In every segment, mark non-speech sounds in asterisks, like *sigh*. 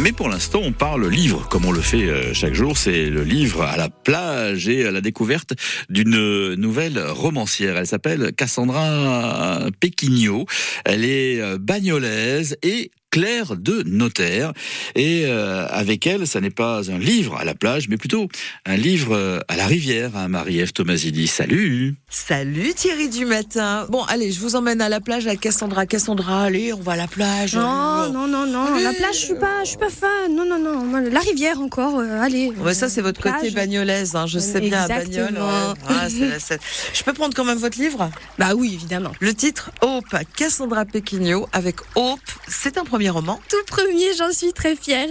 Mais pour l'instant, on parle livre, comme on le fait euh, chaque jour. C'est le livre à la plage et à la découverte d'une nouvelle romancière. Elle s'appelle Cassandra Péquignot. Elle est euh, bagnolaise et Claire de Notaire. Et euh, avec elle, ça n'est pas un livre à la plage, mais plutôt un livre euh, à la rivière, à Marie-Ève Tomasidi. Salut Salut Thierry du matin. Bon, allez, je vous emmène à la plage avec Cassandra. Cassandra, allez, on va à la plage. Non, non, non, non. La plage, je suis pas, je suis pas fan. Non, non, non. La rivière encore. euh, allez. Ouais, ça c'est votre côté bagnolaise, hein, je sais bien à Bagnole. Ouais. Ah, Je peux prendre quand même votre livre? Bah oui, évidemment. Le titre Hope, Cassandra Péquignot avec Hope. C'est un premier roman. Tout premier, j'en suis très fière.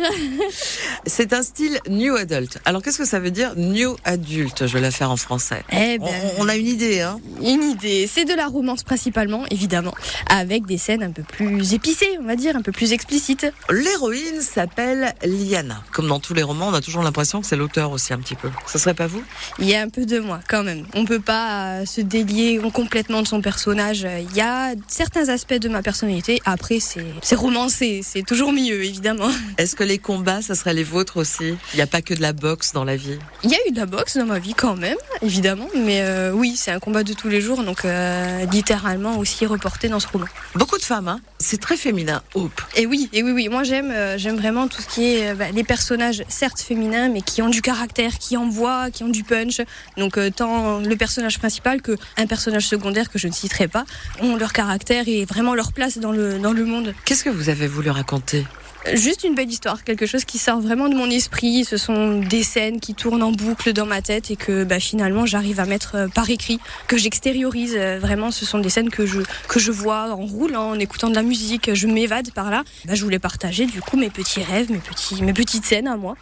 *laughs* C'est un style New Adult. Alors qu'est-ce que ça veut dire New Adult? Je vais la faire en français. Eh On, ben, on a une idée, hein une idée. C'est de la romance principalement, évidemment, avec des scènes un peu plus épicées, on va dire, un peu plus explicites. L'héroïne s'appelle Liana. Comme dans tous les romans, on a toujours l'impression que c'est l'auteur aussi un petit peu. Ça serait pas vous? Il y a un peu de moi quand même. On peut pas euh, se délier complètement de son personnage. Il y a certains aspects de ma personnalité. Après, c'est c'est romancé, c'est toujours mieux, évidemment. Est-ce que les combats, ça serait les vôtres aussi? Il n'y a pas que de la boxe dans la vie. Il y a eu de la boxe dans ma vie quand même, évidemment. Mais euh, oui, c'est un combat de tous les jours, donc euh, littéralement aussi reporté dans ce roman. Beaucoup de femmes, hein? C'est très féminin, Hope. Et oui, et oui, oui. Moi, j'aime, euh, j'aime vraiment tout ce qui est bah, les personnages, certes féminins, mais qui ont du caractère, qui envoient, qui ont du punch. Donc, tant le personnage principal que un personnage secondaire que je ne citerai pas ont leur caractère et vraiment leur place dans le dans le monde. Qu'est-ce que vous avez voulu raconter? Juste une belle histoire, quelque chose qui sort vraiment de mon esprit. Ce sont des scènes qui tournent en boucle dans ma tête et que bah, finalement j'arrive à mettre euh, par écrit, que j'extériorise. Euh, Vraiment, ce sont des scènes que je que je vois en roulant, en écoutant de la musique. Je m'évade par là. Bah, je voulais partager du coup mes petits rêves, mes petits mes petites scènes à moi.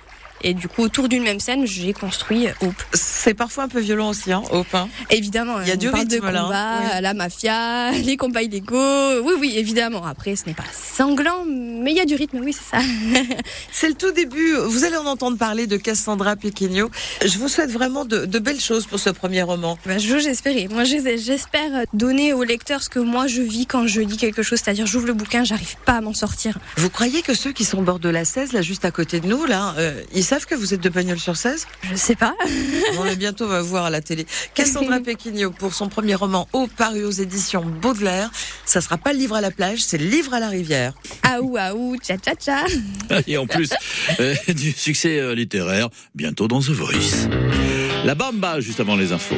Et du coup, autour d'une même scène, j'ai construit Hope. C'est parfois un peu violent aussi, hein, Hope. hein Évidemment, Il y a du parle de rythme, là, hein. combat, Oui. la mafia, *laughs* les combats illégaux. Oui, oui, évidemment. Après, ce n'est pas sanglant, mais il y a du rythme, oui, c'est ça. *laughs* C'est le tout début. Vous allez en entendre parler de Cassandra Péquignot. Je vous souhaite vraiment de, de belles choses pour ce premier roman. Ben, j'ose espérer. Moi, j'es- j'espère donner au lecteur ce que moi je vis quand je lis quelque chose. C'est-à-dire, j'ouvre le bouquin, j'arrive pas à m'en sortir. Vous croyez que ceux qui sont au bord de la 16, là, juste à côté de nous, là, euh, ils savent que vous êtes de Bagnols-sur 16 Je sais pas. On va bientôt va voir à la télé. Cassandra Péquignot pour son premier roman Eau paru aux éditions Baudelaire. Ça sera pas le livre à la plage, c'est le livre à la rivière. Aou, aou, tcha, tcha, tcha. *laughs* Et en plus, euh, du succès euh, littéraire, bientôt dans The Voice. La Bamba, juste avant les infos.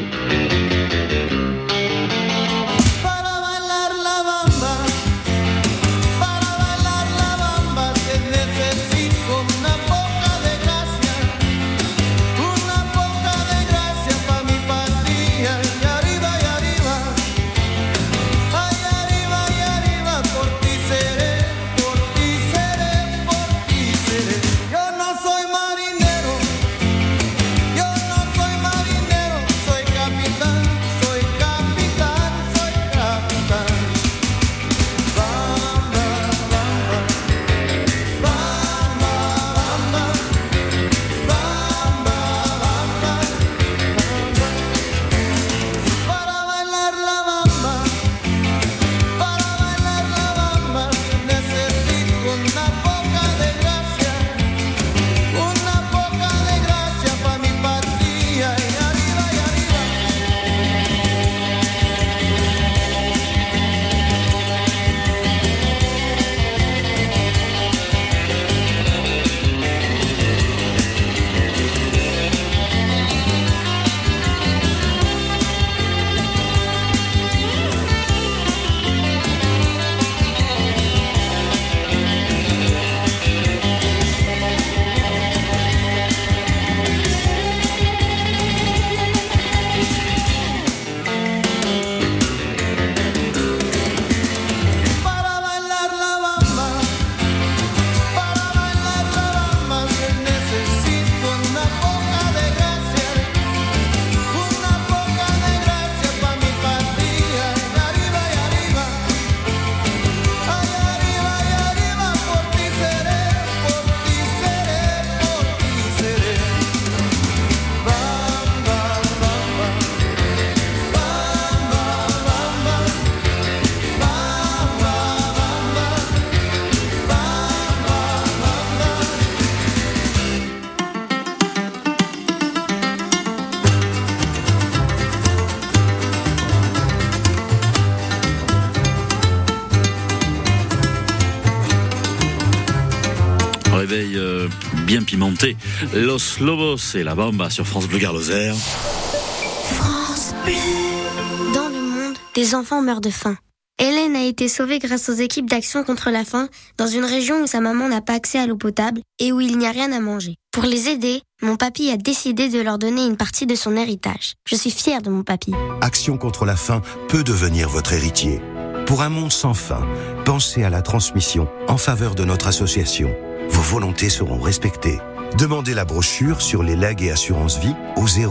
Réveil euh, bien pimenté. Los Lobos et la Bamba sur France Bleu Garloser. France Bleu. Dans le monde, des enfants meurent de faim. Hélène a été sauvée grâce aux équipes d'action contre la faim dans une région où sa maman n'a pas accès à l'eau potable et où il n'y a rien à manger. Pour les aider, mon papy a décidé de leur donner une partie de son héritage. Je suis fière de mon papy. Action contre la faim peut devenir votre héritier. Pour un monde sans faim, pensez à la transmission en faveur de notre association. Vos volontés seront respectées. Demandez la brochure sur les legs et assurances vie au 01